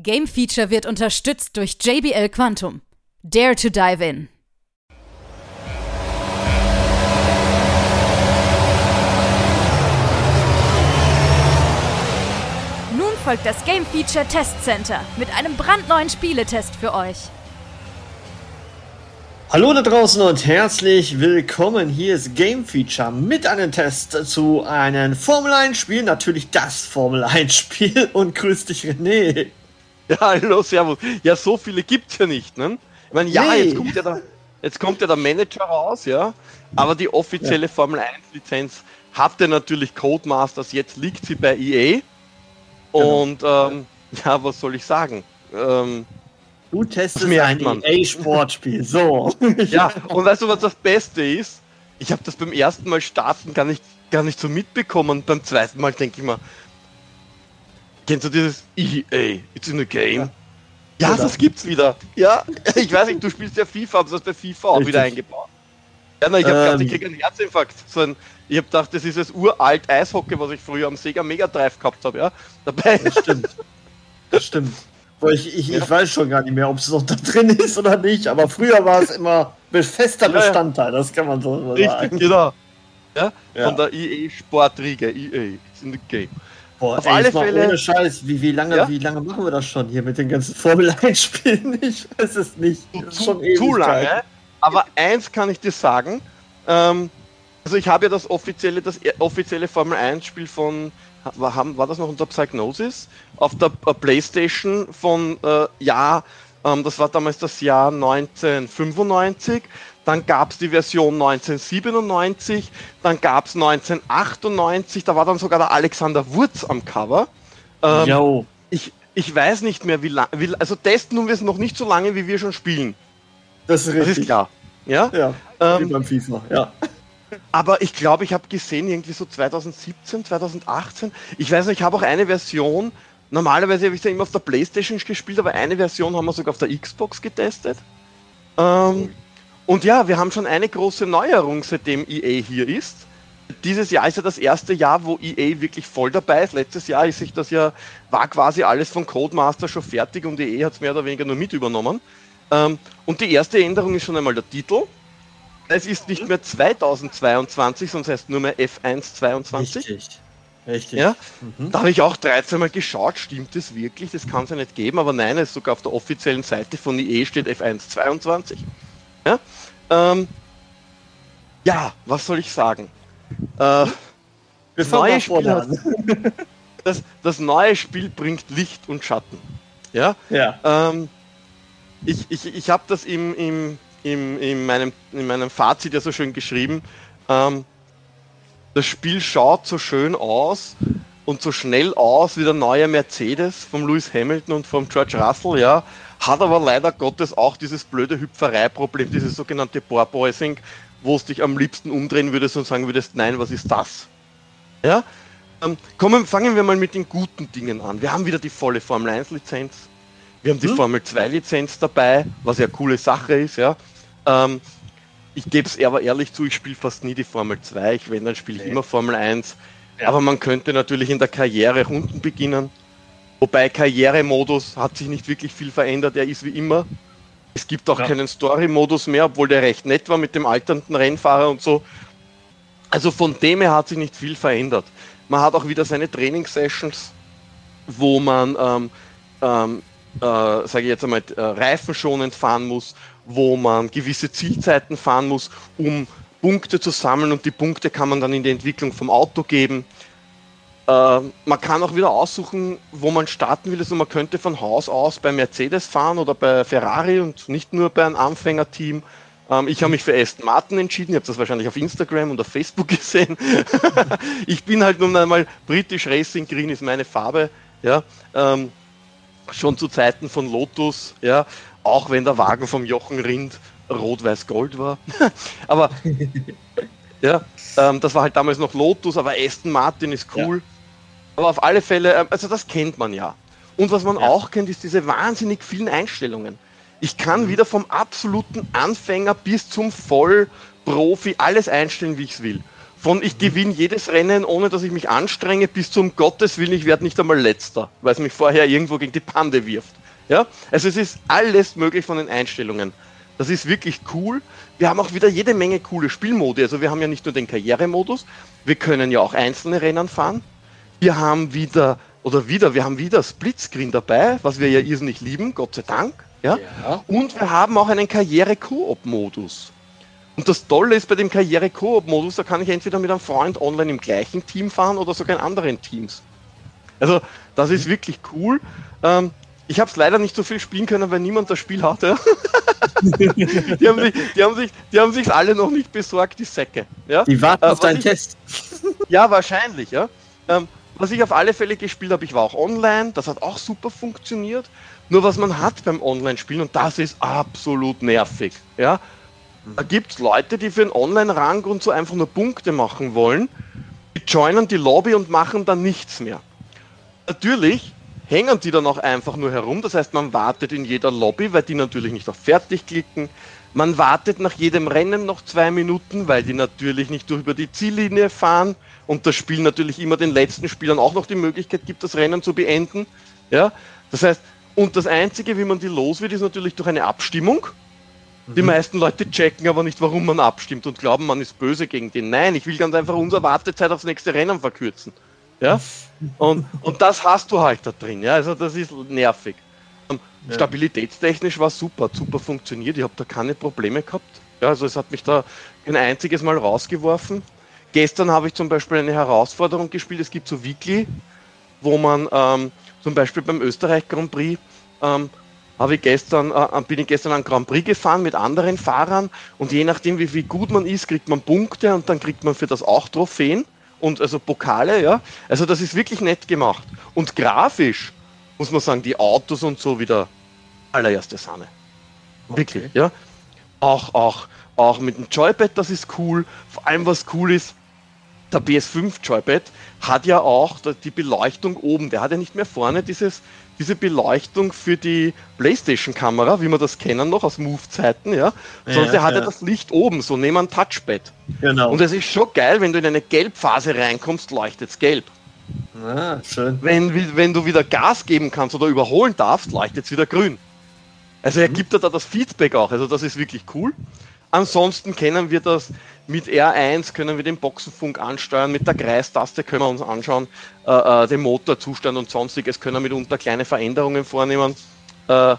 Game Feature wird unterstützt durch JBL Quantum. Dare to dive in. Nun folgt das Game Feature Test Center mit einem brandneuen Spieletest für euch. Hallo da draußen und herzlich willkommen. Hier ist Game Feature mit einem Test zu einem Formel 1 Spiel. Natürlich das Formel 1 Spiel. Und grüß dich, René. Ja, hallo, servus. Ja, so viele gibt's ja nicht, ne? Ich meine, ja, Nee. jetzt kommt ja der, jetzt kommt ja der Manager raus, ja. Aber die offizielle Formel 1 Lizenz hatte natürlich Codemasters, jetzt liegt sie bei EA. Genau. Und ähm, ja, was soll ich sagen? Ähm, Du testest merkt ein. EA-Sportspiel. So. ja, und weißt du, was das Beste ist? Ich habe das beim ersten Mal starten gar nicht, gar nicht so mitbekommen. Beim zweiten Mal denke ich mir, kennst du dieses EA, it's in a game? Ja, Oder? das gibt's wieder. Ja, ich weiß nicht, du spielst ja FIFA, aber das hast bei FIFA auch Richtig. wieder eingebaut. Ja, na, ich habe Ähm. gedacht, ich krieg einen Herzinfarkt. So ein, ich habe gedacht, das ist das uralt Eishockey, was ich früher am Sega Mega Drive gehabt habe, ja. Dabei. Das stimmt. Das stimmt. Ich, ich, ich weiß schon gar nicht mehr, ob es noch da drin ist oder nicht, aber früher war es immer fester Ja, ja. Bestandteil, das kann man so Richtig, sagen. genau. Ja, Ja. Von der EA Sportriege, EA, it's in the game. Boah, Auf ey, alle Fälle- Ohne Scheiß, wie, wie, lange, Ja? wie lange machen wir das schon hier mit den ganzen Formel 1 Spielen? Ich weiß es nicht. Zu, zu lange. Aber eins kann ich dir sagen. Ähm, also ich habe ja das offizielle, das e- offizielle Formel 1 Spiel von, war, haben, war das noch unter Psygnosis? Auf der äh, Playstation von, äh, ja, ähm, das war damals das Jahr 1995. Dann gab es die Version 1997, dann gab es 1998, da war dann sogar der Alexander Wurz am Cover. Ähm, Jo. ich, ich weiß nicht mehr, wie lange, wie, also testen wir es noch nicht so lange, wie wir schon spielen. Das ist Das richtig. ist klar. Ja? Ja, Ähm, wie beim FIFA, ja. Aber ich glaube, ich habe gesehen, irgendwie so 2017, 2018. Ich weiß nicht, ich habe auch eine Version. Normalerweise habe ich ja immer auf der Playstation gespielt, aber eine Version haben wir sogar auf der Xbox getestet. Ähm, und ja, wir haben schon eine große Neuerung, seitdem EA hier ist. Dieses Jahr ist ja das erste Jahr, wo EA wirklich voll dabei ist. Letztes Jahr ist sich das ja, war quasi alles von Codemaster schon fertig und EA hat es mehr oder weniger nur mit übernommen. Ähm, und die erste Änderung ist schon einmal der Titel. Es ist nicht mehr 2022, sonst heißt nur mehr F1 22. Richtig. Richtig. Ja? Mhm. Da habe ich auch 13 Mal geschaut, stimmt das wirklich? Das kann es ja nicht geben, aber nein, es ist sogar auf der offiziellen Seite von EA steht F1 22. Ja, ähm, ja was soll ich sagen? Äh, fangen neue Spiel an. das, das neue Spiel bringt Licht und Schatten. Ja, Ja. ähm, ich ich, ich habe das im, im, im, in, meinem, in meinem Fazit ja so schön geschrieben. Ähm, das Spiel schaut so schön aus und so schnell aus wie der neue Mercedes vom Lewis Hamilton und vom George Russell, ja, hat aber leider Gottes auch dieses blöde Hüpferei-Problem, dieses sogenannte Porpoising, wo es dich am liebsten umdrehen würdest und sagen würdest, nein, was ist das? Ja, ähm, kommen, fangen wir mal mit den guten Dingen an. Wir haben wieder die volle Formel 1 Lizenz. Wir haben die Hm? Formel 2 Lizenz dabei, was ja eine coole Sache ist, ja. Ähm, ich gebe es aber ehrlich zu, ich spiele fast nie die Formel 2. Ich, wenn, dann spiele ich Nee. immer Formel 1. Ja. Aber man könnte natürlich in der Karriere unten beginnen. Wobei Karrieremodus hat sich nicht wirklich viel verändert, er ist wie immer. Es gibt auch Ja. keinen Story-Modus mehr, obwohl der recht nett war mit dem alternden Rennfahrer und so. Also von dem her hat sich nicht viel verändert. Man hat auch wieder seine Training-Sessions, wo man, ähm, ähm, äh, sage ich jetzt einmal, äh, reifenschonend fahren muss, wo man gewisse Zielzeiten fahren muss, um Punkte zu sammeln und die Punkte kann man dann in die Entwicklung vom Auto geben. Äh, man kann auch wieder aussuchen, wo man starten will. Also man könnte von Haus aus bei Mercedes fahren oder bei Ferrari und nicht nur bei einem Anfängerteam. Ähm, ich habe mich für Aston Martin entschieden. Ihr habt das wahrscheinlich auf Instagram und auf Facebook gesehen. ich bin halt nun einmal British Racing Green ist meine Farbe. Ja, ähm, schon zu Zeiten von Lotus. Ja, auch wenn der Wagen vom Jochen Rind rot-weiß-gold war. aber ja, ähm, das war halt damals noch Lotus, aber Aston Martin ist cool. Aber auf alle Fälle, ähm, also das kennt man ja. Und was man Ja. auch kennt, ist diese wahnsinnig vielen Einstellungen. Ich kann wieder vom absoluten Anfänger bis zum Vollprofi alles einstellen, wie ich es will. Von ich gewinne jedes Rennen, ohne dass ich mich anstrenge, bis zum Gottes Willen, ich werde nicht einmal letzter, weil es mich vorher irgendwo gegen die Pande wirft. Ja? Also es ist alles möglich von den Einstellungen. Das ist wirklich cool. Wir haben auch wieder jede Menge coole Spielmodi. Also wir haben ja nicht nur den Karrieremodus, wir können ja auch einzelne Rennen fahren. Wir haben wieder, oder wieder, wir haben wieder Splitscreen dabei, was wir ja irrsinnig lieben, Gott sei Dank. Ja? ja. Und wir haben auch einen Karriere-Koop-Modus. Und das Tolle ist bei dem Karriere-Koop-Modus, da kann ich entweder mit einem Freund online im gleichen Team fahren oder sogar in anderen Teams. Also das ist wirklich cool. Ähm, ich habe es leider nicht so viel spielen können, weil niemand das Spiel hatte. die, haben sich, die, haben sich, die haben sich alle noch nicht besorgt, die Säcke. Ja? Die warten äh, auf deinen ich, Test. ja, wahrscheinlich, ja. Ähm, was ich auf alle Fälle gespielt habe, ich war auch online, das hat auch super funktioniert. Nur was man hat beim Online-Spielen, und das ist absolut nervig, ja. Da gibt es Leute, die für einen Online-Rang und so einfach nur Punkte machen wollen, die joinen die Lobby und machen dann nichts mehr. Natürlich hängen die dann auch einfach nur herum. Das heißt, man wartet in jeder Lobby, weil die natürlich nicht auf Fertig klicken. Man wartet nach jedem Rennen noch zwei Minuten, weil die natürlich nicht durch über die Ziellinie fahren und das Spiel natürlich immer den letzten Spielern auch noch die Möglichkeit gibt, das Rennen zu beenden. Ja, das heißt, und das Einzige, wie man die los wird, ist natürlich durch eine Abstimmung. Die mhm. meisten Leute checken aber nicht, warum man abstimmt und glauben, man ist böse gegen den. Nein, ich will ganz einfach unsere Wartezeit aufs nächste Rennen verkürzen. Ja? Und, und das hast du halt da drin. Ja? Also das ist nervig. Ja. Stabilitätstechnisch war super, super funktioniert. Ich habe da keine Probleme gehabt. Ja, also es hat mich da ein einziges Mal rausgeworfen. Gestern habe ich zum Beispiel eine Herausforderung gespielt. Es gibt so Weekly, wo man ähm, zum Beispiel beim Österreich Grand Prix ähm, habe ich gestern, äh, bin ich gestern an Grand Prix gefahren mit anderen Fahrern und je nachdem, wie, wie gut man ist, kriegt man Punkte und dann kriegt man für das auch Trophäen und also Pokale, ja. Also das ist wirklich nett gemacht. Und grafisch muss man sagen, die Autos und so wieder allererste Sahne. Wirklich, okay. ja. Auch, auch, auch mit dem Joypad, das ist cool. Vor allem, was cool ist, der PS5 Joypad hat ja auch die Beleuchtung oben. Der hat ja nicht mehr vorne dieses, diese Beleuchtung für die PlayStation-Kamera, wie wir das kennen noch aus Move-Zeiten, ja. Sondern ja, der hat ja. das Licht oben, so neben einem Touchpad. Genau. Und es ist schon geil, wenn du in eine Gelbphase reinkommst, leuchtet es gelb. Ah, schön. Wenn, wenn du wieder Gas geben kannst oder überholen darfst, leuchtet es wieder grün. Also er mhm. gibt da das Feedback auch, also das ist wirklich cool. Ansonsten kennen wir das mit R1, können wir den Boxenfunk ansteuern, mit der Kreistaste können wir uns anschauen, äh, äh, den Motorzustand und sonstiges, können wir mitunter kleine Veränderungen vornehmen. Äh,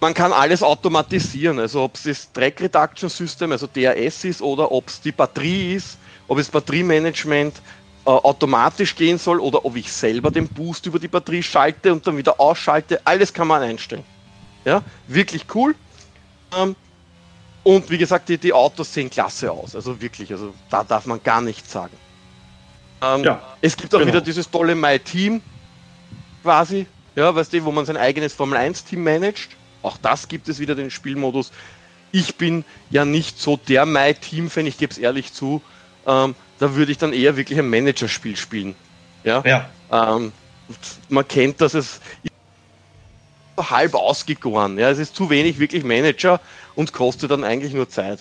man kann alles automatisieren, also ob es das Track Reduction System, also DRS ist, oder ob es die Batterie ist, ob es Batteriemanagement äh, automatisch gehen soll oder ob ich selber den Boost über die Batterie schalte und dann wieder ausschalte, alles kann man einstellen. Ja, wirklich cool. Ähm, und wie gesagt, die, die Autos sehen klasse aus. Also wirklich, also da darf man gar nichts sagen. Ähm, ja, es gibt auch genau. wieder dieses tolle My Team quasi, ja, weißt du, wo man sein eigenes Formel 1 Team managt. Auch das gibt es wieder den Spielmodus. Ich bin ja nicht so der My Team Fan, ich gebe es ehrlich zu. Ähm, da würde ich dann eher wirklich ein Managerspiel spielen. Ja. ja. Ähm, man kennt, dass es halb ausgegoren. Ja, es ist zu wenig wirklich Manager und kostet dann eigentlich nur Zeit.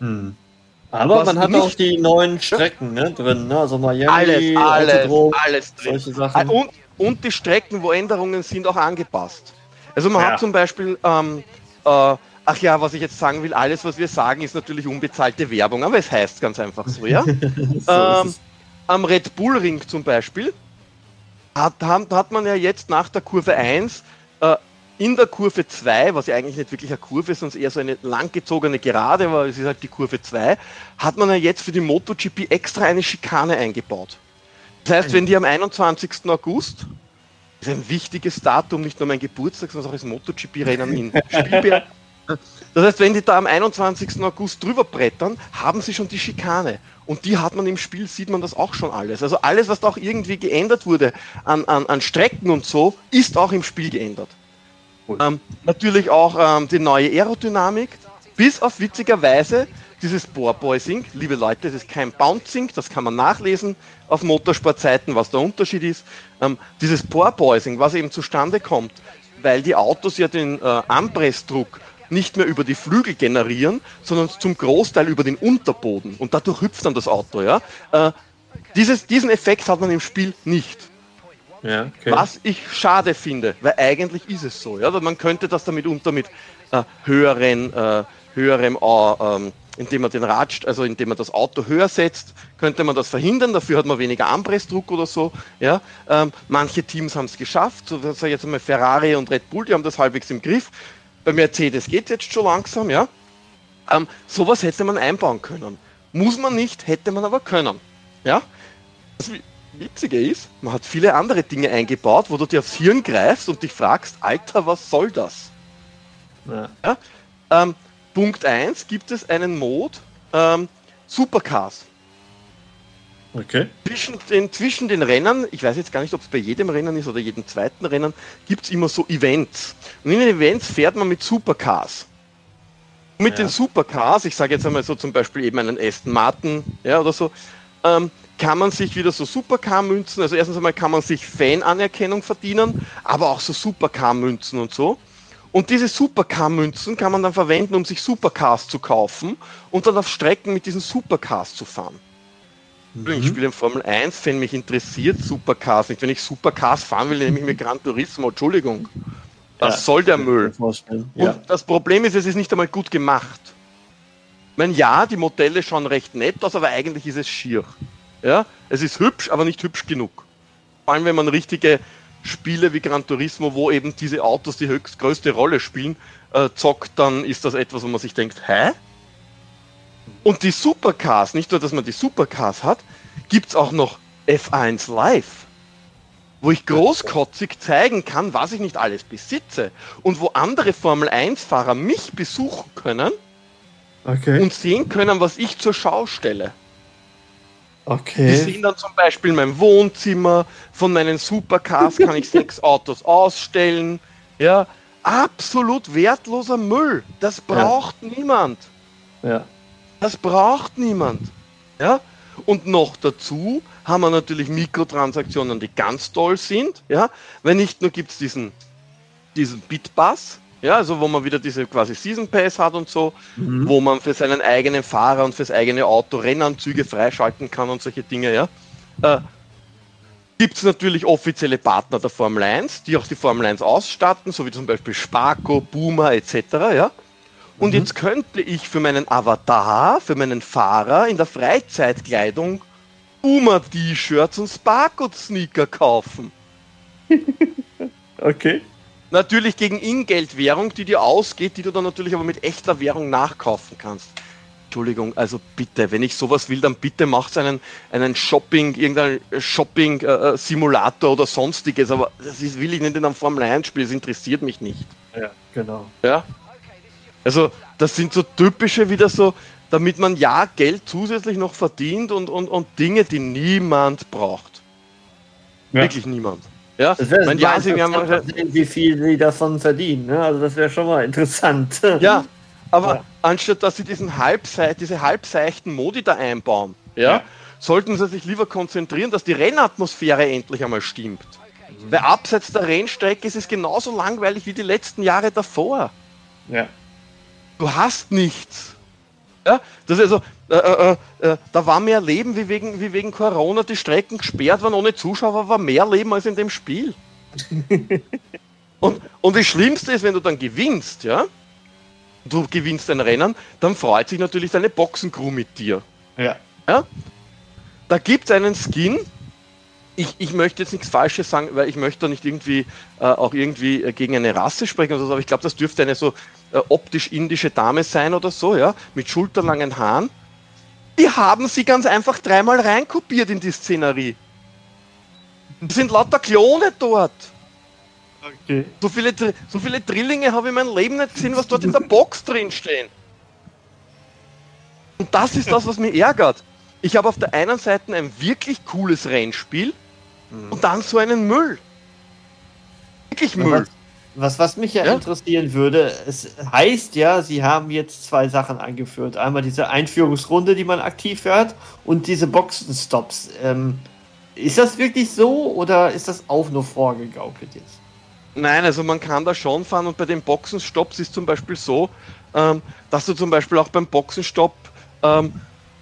Hm. Aber Was man hat auch die neuen Strecken ne, drin, ne? also Miami, alles, alles, Autodrom, alles drin. Solche Sachen. Und, und die Strecken, wo Änderungen sind, auch angepasst. Also man ja. hat zum Beispiel, ähm, äh, ach ja, was ich jetzt sagen will, alles, was wir sagen, ist natürlich unbezahlte Werbung, aber es heißt ganz einfach so, ja. so ähm, am Red Bull Ring zum Beispiel hat, hat man ja jetzt nach der Kurve 1 äh, in der Kurve 2, was ja eigentlich nicht wirklich eine Kurve ist, sondern eher so eine langgezogene Gerade, aber es ist halt die Kurve 2, hat man ja jetzt für die MotoGP extra eine Schikane eingebaut. Das heißt, wenn die am 21. August, ist ein wichtiges Datum, nicht nur mein Geburtstag, sondern auch das MotoGP-Rennen in Spielberg, das heißt, wenn die da am 21. August drüber brettern, haben sie schon die Schikane. Und die hat man im Spiel, sieht man das auch schon alles. Also alles, was da auch irgendwie geändert wurde an, an, an Strecken und so, ist auch im Spiel geändert. Ähm, natürlich auch ähm, die neue Aerodynamik, bis auf witzigerweise dieses Bohrboising. Liebe Leute, das ist kein Bouncing, das kann man nachlesen auf Motorsportseiten, was der Unterschied ist. Ähm, dieses Bohrboising, was eben zustande kommt, weil die Autos ja den äh, Anpressdruck nicht mehr über die Flügel generieren, sondern zum Großteil über den Unterboden. Und dadurch hüpft dann das Auto. Ja? Äh, dieses, diesen Effekt hat man im Spiel nicht. Ja, okay. Was ich schade finde, weil eigentlich ist es so. Ja? Man könnte das damit unter mit äh, höheren, äh, höherem, äh, indem man den Rad, also indem man das Auto höher setzt, könnte man das verhindern. Dafür hat man weniger Anpressdruck oder so. Ja? Ähm, manche Teams haben es geschafft, so jetzt einmal Ferrari und Red Bull, die haben das halbwegs im Griff. Bei Mercedes geht es jetzt schon langsam, ja. Ähm, sowas hätte man einbauen können. Muss man nicht, hätte man aber können. Ja? Das Witzige ist, man hat viele andere Dinge eingebaut, wo du dir aufs Hirn greifst und dich fragst, Alter, was soll das? Ja. ja? Ähm, Punkt 1 gibt es einen Mod ähm, Supercars. Okay. Zwischen den, zwischen den Rennen, ich weiß jetzt gar nicht, ob es bei jedem Rennen ist oder jedem zweiten Rennen, gibt es immer so Events. Und in den Events fährt man mit Supercars. Und mit ja. den Supercars, ich sage jetzt einmal so zum Beispiel eben einen Aston Martin ja, oder so, ähm, kann man sich wieder so Supercar-Münzen, also erstens einmal kann man sich Fan-Anerkennung verdienen, aber auch so Supercar-Münzen und so. Und diese Supercar-Münzen kann man dann verwenden, um sich Supercars zu kaufen und dann auf Strecken mit diesen Supercars zu fahren. Mhm. Ich spiele in Formel 1, wenn mich interessiert Supercars nicht. Wenn ich Supercars fahren will, nehme ich mir Gran Turismo. Entschuldigung. Was ja, soll der Müll? Ja. Und das Problem ist, es ist nicht einmal gut gemacht. Ich meine, ja, die Modelle schauen recht nett aus, aber eigentlich ist es schier. Ja? Es ist hübsch, aber nicht hübsch genug. Vor allem, wenn man richtige Spiele wie Gran Turismo, wo eben diese Autos die höchst größte Rolle spielen, äh, zockt, dann ist das etwas, wo man sich denkt, hä? Und die Supercars, nicht nur, dass man die Supercars hat, gibt es auch noch F1 Live, wo ich großkotzig zeigen kann, was ich nicht alles besitze und wo andere Formel 1-Fahrer mich besuchen können okay. und sehen können, was ich zur Schau stelle. Okay. Die sehen dann zum Beispiel mein Wohnzimmer, von meinen Supercars kann ich sechs Autos ausstellen. Ja, absolut wertloser Müll. Das braucht ja. niemand. Ja. Das braucht niemand. Ja? Und noch dazu haben wir natürlich Mikrotransaktionen, die ganz toll sind. Ja? Weil nicht nur gibt es diesen, diesen Bitpass, ja, also wo man wieder diese quasi Season Pass hat und so, mhm. wo man für seinen eigenen Fahrer und fürs eigene Auto Rennanzüge freischalten kann und solche Dinge, ja. Äh, Gibt es natürlich offizielle Partner der Formel 1, die auch die Formel 1 ausstatten, so wie zum Beispiel Sparco, Boomer etc. Ja? Und mhm. jetzt könnte ich für meinen Avatar, für meinen Fahrer in der Freizeitkleidung Boomer-T-Shirts und Sparco-Sneaker kaufen. okay. Natürlich gegen Ingeldwährung, die dir ausgeht, die du dann natürlich aber mit echter Währung nachkaufen kannst. Entschuldigung, also bitte, wenn ich sowas will, dann bitte macht einen, einen Shopping, irgendeinen Shopping-Simulator äh, oder sonstiges, aber das ist, will ich nicht in einem Formel 1-Spiel, das interessiert mich nicht. Ja, genau. Ja. Also, das sind so typische wieder so, damit man ja Geld zusätzlich noch verdient und, und, und Dinge, die niemand braucht. Ja. Wirklich niemand. Ja, das wäre ja, sie haben sehen, wie viel sie davon verdienen. Ne? Also das wäre schon mal interessant. Ja, aber ja. anstatt dass sie diesen halbseit, diese halbseichten Modi da einbauen, ja, ja, sollten sie sich lieber konzentrieren, dass die Rennatmosphäre endlich einmal stimmt. Mhm. Weil abseits der Rennstrecke ist es genauso langweilig wie die letzten Jahre davor. Ja. Du hast nichts. Ja, das ist also, äh, äh, äh, da war mehr Leben, wie wegen, wie wegen Corona die Strecken gesperrt waren ohne Zuschauer, war mehr Leben als in dem Spiel. und, und das Schlimmste ist, wenn du dann gewinnst, ja, du gewinnst ein Rennen, dann freut sich natürlich deine Boxencrew mit dir. Ja. ja? Da gibt es einen Skin, ich, ich möchte jetzt nichts Falsches sagen, weil ich möchte da nicht irgendwie äh, auch irgendwie äh, gegen eine Rasse sprechen oder so, aber ich glaube, das dürfte eine so äh, optisch indische Dame sein oder so, ja, mit schulterlangen Haaren. Die haben sie ganz einfach dreimal reinkopiert in die Szenerie. Das sind lauter Klone dort. Okay. So viele, so viele Drillinge habe ich in meinem Leben nicht gesehen, was dort in der Box drin stehen. Und das ist das, was mich ärgert. Ich habe auf der einen Seite ein wirklich cooles Rennspiel mhm. und dann so einen Müll. Wirklich Müll. Was, was mich ja, ja, interessieren würde, es heißt ja, Sie haben jetzt zwei Sachen eingeführt. Einmal diese Einführungsrunde, die man aktiv fährt, und diese Boxenstops. Ähm, ist das wirklich so oder ist das auch nur vorgegaukelt jetzt? Nein, also man kann da schon fahren und bei den Boxenstopps ist zum Beispiel so, ähm, dass du zum Beispiel auch beim Boxenstopp ähm,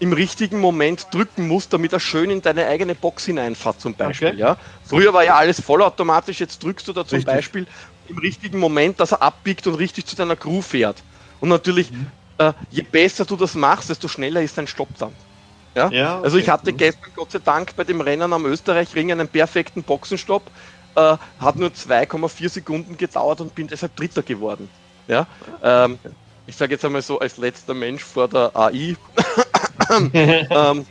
im richtigen Moment drücken musst, damit er schön in deine eigene Box hineinfährt zum Beispiel. Okay. Ja? Früher war ja alles vollautomatisch, jetzt drückst du da zum richtig. Beispiel im richtigen Moment, dass er abbiegt und richtig zu deiner Crew fährt. Und natürlich, mhm. äh, je besser du das machst, desto schneller ist dein Stopp dann. Ja? ja okay. Also ich hatte gestern Gott sei Dank bei dem Rennen am Österreichring einen perfekten Boxenstopp, äh, hat nur 2,4 Sekunden gedauert und bin deshalb Dritter geworden. Ja? Ähm, ich sage jetzt einmal so als letzter Mensch vor der AI. ähm,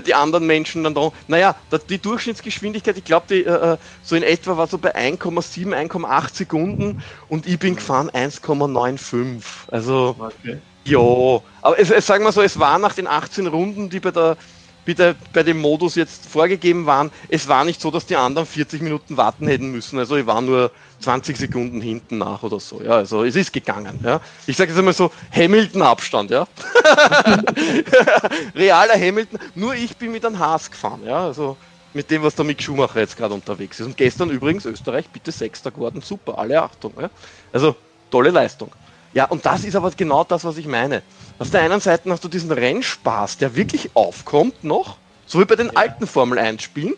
die anderen Menschen dann da, naja, die Durchschnittsgeschwindigkeit, ich glaube, äh, äh, so in etwa war so bei 1,7, 1,8 Sekunden und ich bin gefahren 1,95. Also, okay. ja, aber es, es, sagen wir so, es war nach den 18 Runden, die bei der bitte bei dem Modus jetzt vorgegeben waren, es war nicht so, dass die anderen 40 Minuten warten hätten müssen. Also ich war nur 20 Sekunden hinten nach oder so. Ja, also es ist gegangen. Ja. Ich sage jetzt einmal so Hamilton-Abstand, ja. Realer Hamilton. Nur ich bin mit einem Haas gefahren, ja. Also mit dem, was der Mick Schumacher jetzt gerade unterwegs ist. Und gestern übrigens Österreich bitte Sechster geworden. Super, alle Achtung. Ja. Also tolle Leistung. Ja, und das ist aber genau das, was ich meine. Auf der einen Seite hast du diesen Rennspaß, der wirklich aufkommt noch, so wie bei den ja. alten Formel 1 Spielen.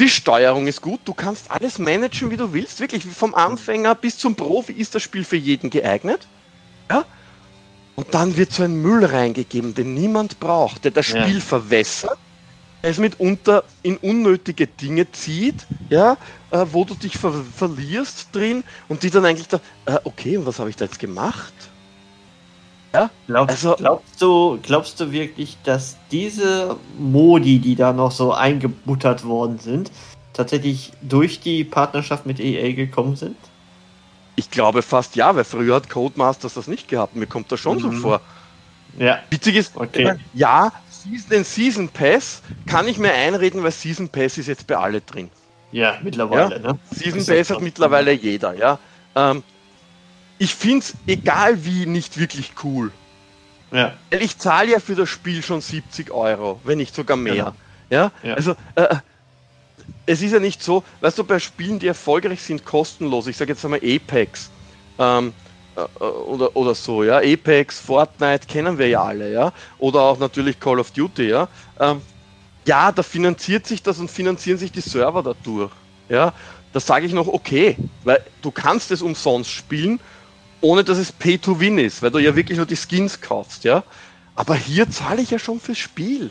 Die Steuerung ist gut, du kannst alles managen, wie du willst. Wirklich, vom Anfänger bis zum Profi ist das Spiel für jeden geeignet. Ja? Und dann wird so ein Müll reingegeben, den niemand braucht, der das Spiel ja. verwässert, es mitunter in unnötige Dinge zieht, ja, äh, wo du dich ver verlierst drin und die dann eigentlich da, äh, okay, und was habe ich da jetzt gemacht? Ja, Glaub, also, glaubst, du, glaubst du wirklich, dass diese Modi, die da noch so eingebuttert worden sind, tatsächlich durch die Partnerschaft mit EA gekommen sind? Ich glaube fast ja, weil früher hat Codemasters das nicht gehabt. Mir kommt das schon mhm. so vor. Ja. Witzig ist, okay. ja, den Season Pass kann ich mir einreden, weil Season Pass ist jetzt bei alle drin. Ja, mittlerweile. Ja? Ne? Season Pass hat mittlerweile jeder, ja. Ähm, ich finde es egal wie nicht wirklich cool. Ja. Weil ich zahle ja für das Spiel schon 70 Euro, wenn nicht sogar mehr. Genau. Ja? ja? Also äh, es ist ja nicht so, weißt du, bei Spielen, die erfolgreich sind, kostenlos, ich sage jetzt einmal Apex ähm, äh, oder, oder so, ja, Apex, Fortnite kennen wir ja alle, ja, oder auch natürlich Call of Duty, ja. Ähm, ja, da finanziert sich das und finanzieren sich die Server dadurch. Ja, da sage ich noch okay, weil du kannst es umsonst spielen, ohne dass es Pay to Win ist, weil du ja wirklich nur die Skins kaufst, ja. Aber hier zahle ich ja schon fürs Spiel.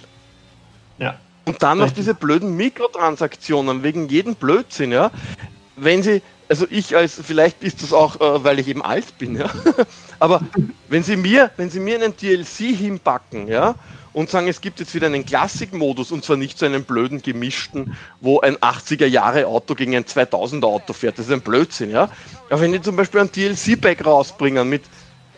Ja. Und dann noch diese blöden Mikrotransaktionen wegen jedem Blödsinn, ja. Wenn sie, also ich als, vielleicht ist das auch, äh, weil ich eben alt bin, ja. Aber wenn sie mir, wenn sie mir einen DLC hinpacken, ja, und sagen, es gibt jetzt wieder einen Klassikmodus und zwar nicht so einen blöden gemischten, wo ein 80er Jahre Auto gegen ein 2000er Auto fährt. Das ist ein Blödsinn, ja. Aber wenn die zum Beispiel ein DLC-Pack rausbringen mit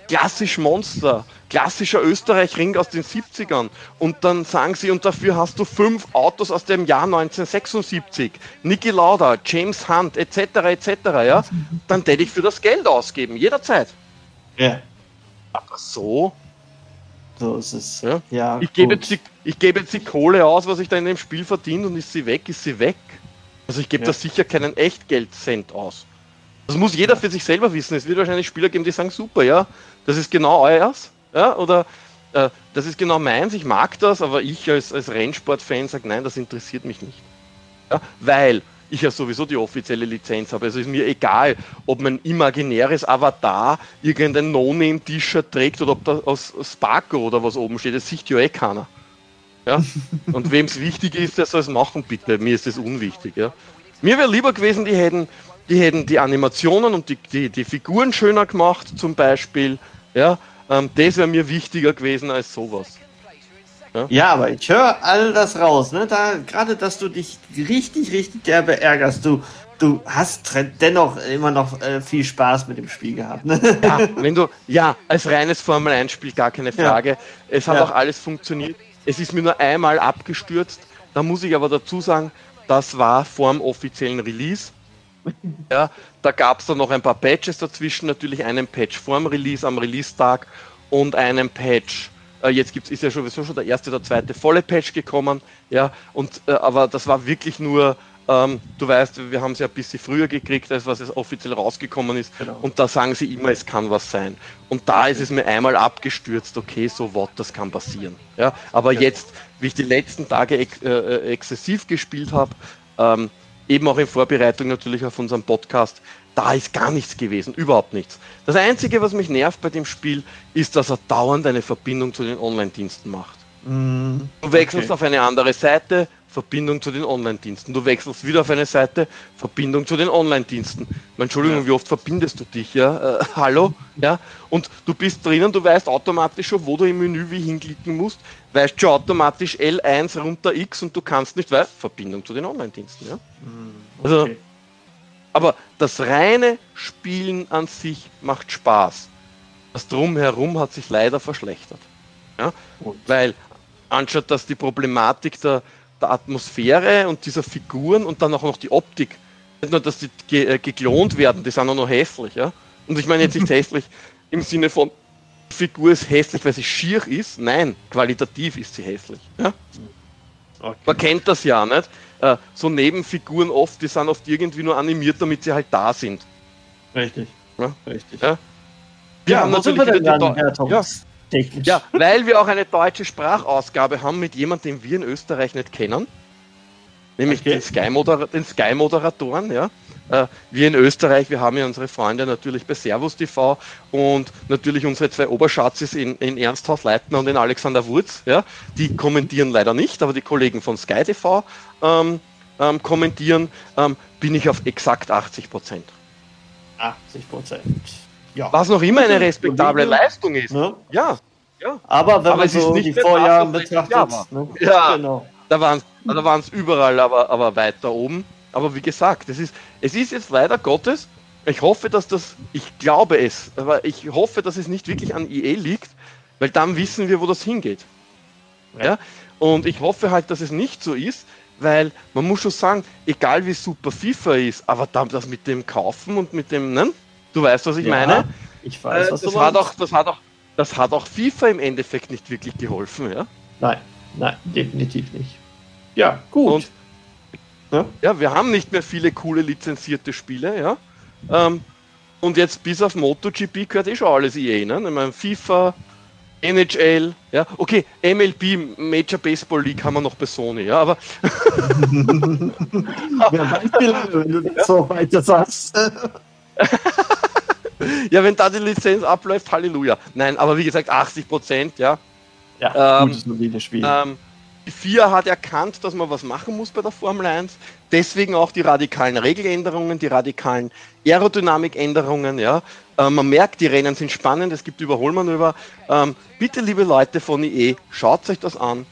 klassisch Monster, klassischer Österreich-Ring aus den 70ern und dann sagen sie, und dafür hast du fünf Autos aus dem Jahr 1976, Niki Lauda, James Hunt, etc., etc., ja, dann hätte ich für das Geld ausgeben, jederzeit. Ja. Aber so, so ist es. Ja. ja ich, gebe jetzt gebe jetzt die Kohle aus, was ich da in dem Spiel verdiene und ist sie weg, ist sie weg. Also ich gebe ja. da sicher keinen Echtgeld-Cent aus. Das muss jeder für sich selber wissen. Es wird wahrscheinlich Spieler geben, die sagen, super, ja, das ist genau euers. Ja, oder äh, das ist genau meins, ich mag das, aber ich als, als Rennsport-Fan sage, nein, das interessiert mich nicht. Ja, weil ich ja sowieso die offizielle Lizenz habe. Also ist mir egal, ob mein imaginäres Avatar irgendein No-Name-T-Shirt trägt oder ob da aus Sparko oder was oben steht. Das sieht ja eh keiner. Ja? Und wem es wichtig ist, der soll es machen, bitte. Mir ist das unwichtig. Ja? Mir wäre lieber gewesen, die hätten, die hätten die Animationen und die, die, die Figuren schöner gemacht, zum Beispiel. Ja? Ähm, das wäre mir wichtiger gewesen als sowas. Ja, ja aber ich höre all das raus. Ne? Da, gerade, dass du dich richtig, richtig derbe ärgerst. Du, du hast dennoch immer noch äh, viel Spaß mit dem Spiel gehabt. Ne? Ja, wenn du, ja, als reines Formel-1-Spiel gar keine Frage. Ja. Es hat ja. auch alles funktioniert. Es ist mir nur einmal abgestürzt. Da muss ich aber dazu sagen, das war vor dem offiziellen Release. Ja, da gab es dann noch ein paar Patches dazwischen, natürlich einen Patch vor dem Release am Release-Tag und einen Patch äh, jetzt gibt's, ist ja sowieso schon der erste oder zweite volle Patch gekommen, ja, und, äh, aber das war wirklich nur Ähm, du weißt, wir haben es ja ein bisschen früher gekriegt, als was es offiziell rausgekommen ist. Genau. Und da sagen sie immer, es kann was sein. Und da ist es mir einmal abgestürzt, okay, so what, das kann passieren. Ja, aber ja. jetzt, wie ich die letzten Tage ex äh, äh exzessiv gespielt habe, ähm, eben auch in Vorbereitung natürlich auf unseren Podcast, da ist gar nichts gewesen, überhaupt nichts. Das Einzige, was mich nervt bei dem Spiel, ist, dass er dauernd eine Verbindung zu den Online-Diensten macht. Mm, du wechselst okay. auf eine andere Seite, Verbindung zu den Online-Diensten. Du wechselst wieder auf eine Seite, Verbindung zu den Online-Diensten. Entschuldigung, ja. wie oft verbindest du dich, ja? Äh, hallo? Ja? Und du bist drinnen, du weißt automatisch schon, wo du im Menü wie hinklicken musst, weißt schon automatisch L1 runter X und du kannst nicht, weil Verbindung zu den Online-Diensten, ja? Mm, okay. Also, aber das reine Spielen an sich macht Spaß. Das Drumherum hat sich leider verschlechtert. Ja? Weil anstatt dass die Problematik der, der Atmosphäre und dieser Figuren und dann auch noch die Optik, nicht nur, dass die ge äh, geklont werden, die sind auch noch hässlich. Ja? Und ich meine jetzt nicht hässlich im Sinne von, die Figur ist hässlich, weil sie schier ist. Nein, qualitativ ist sie hässlich. Ja? Okay. Man kennt das ja nicht äh, so Nebenfiguren oft, die sind oft irgendwie nur animiert, damit sie halt da sind. Richtig. Ja? Richtig. Ja? Wir ja, haben natürlich wir wieder die ja. ja, weil wir auch eine deutsche Sprachausgabe haben mit jemandem, den wir in Österreich nicht kennen. Nämlich okay. den Sky-Moderatoren, Sky ja. Äh, wir in Österreich, wir haben ja unsere Freunde natürlich bei Servus TV und natürlich unsere zwei Oberschatzes in, in Ernsthaus Leitner und in Alexander Wurz, ja. Die kommentieren leider nicht, aber die Kollegen von Sky TV ähm, ähm, kommentieren, ähm, bin ich auf exakt 80 Prozent. 80 Prozent. Ja. Was noch immer eine respektable Leistung ist. Ne? Ja. ja. Aber wenn aber man so die Vorjahre betrachtet, ne? ja, genau. da waren es da überall, aber, aber weiter oben. Aber wie gesagt, es ist, es ist jetzt leider Gottes, ich hoffe, dass das, ich glaube es, aber ich hoffe, dass es nicht wirklich an EA liegt, weil dann wissen wir, wo das hingeht. Ja? Und ich hoffe halt, dass es nicht so ist, weil man muss schon sagen, egal wie super FIFA ist, aber dann das mit dem Kaufen und mit dem, ne? Du weißt, was ich ja, meine? Ich weiß, äh, was das du hat auch, das hat auch, das hat auch FIFA im Endeffekt nicht wirklich geholfen, ja? Nein, nein, definitiv nicht. Ja, gut. Und, ja? ja, wir haben nicht mehr viele coole lizenzierte Spiele, ja. Ähm, und jetzt bis auf MotoGP gehört eh schon alles EA, ne? Ich meine, FIFA, NHL, ja, okay, MLB, Major Baseball League haben wir noch bei Sony, ja, aber. ja, Beispiel, wenn du das so weiter sagst. ja, wenn da die Lizenz abläuft, Halleluja. Nein, aber wie gesagt, 80 Prozent, ja. Ja, ähm, gutes mobile Spiel. Ähm, die FIA hat erkannt, dass man was machen muss bei der Formel 1. Deswegen auch die radikalen Regeländerungen, die radikalen Aerodynamikänderungen. Ja. Äh, man merkt, die Rennen sind spannend, es gibt Überholmanöver. Ähm, bitte, liebe Leute von IE, schaut euch das an.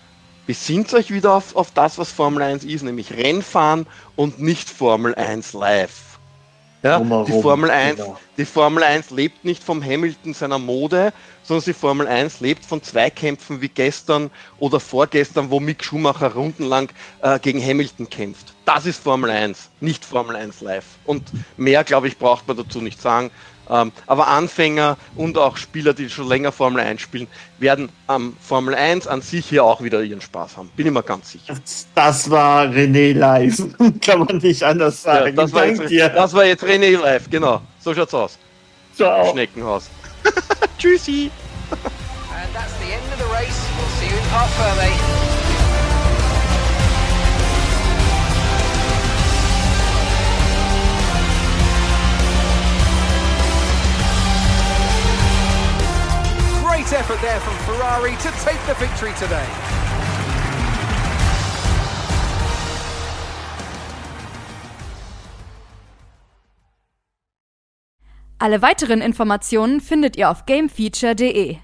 Besinnt euch wieder auf, auf das, was Formel 1 ist, nämlich Rennfahren und nicht Formel 1 live. Ja, die Formel 1, genau. die Formel 1 lebt nicht vom Hamilton seiner Mode, sondern die Formel 1 lebt von Zweikämpfen wie gestern oder vorgestern, wo Mick Schumacher rundenlang äh, gegen Hamilton kämpft. Das ist Formel 1, nicht Formel 1 live. Und mehr, glaube ich, braucht man dazu nicht sagen. Ähm, aber Anfänger und auch Spieler, die schon länger Formel 1 spielen, werden am Formel 1 an sich hier auch wieder ihren Spaß haben. Bin ich mir ganz sicher. Das, das war René live. Kann man nicht anders sagen. Ja, das, war jetzt, das, war jetzt, René live, genau. So schaut's aus. Ciao. Schneckenhaus. Tschüssi. And that's the end of the race. We'll see you in Park Ferme. Effort there from Ferrari to take the victory today. Alle weiteren Informationen findet ihr auf gamefeature.de.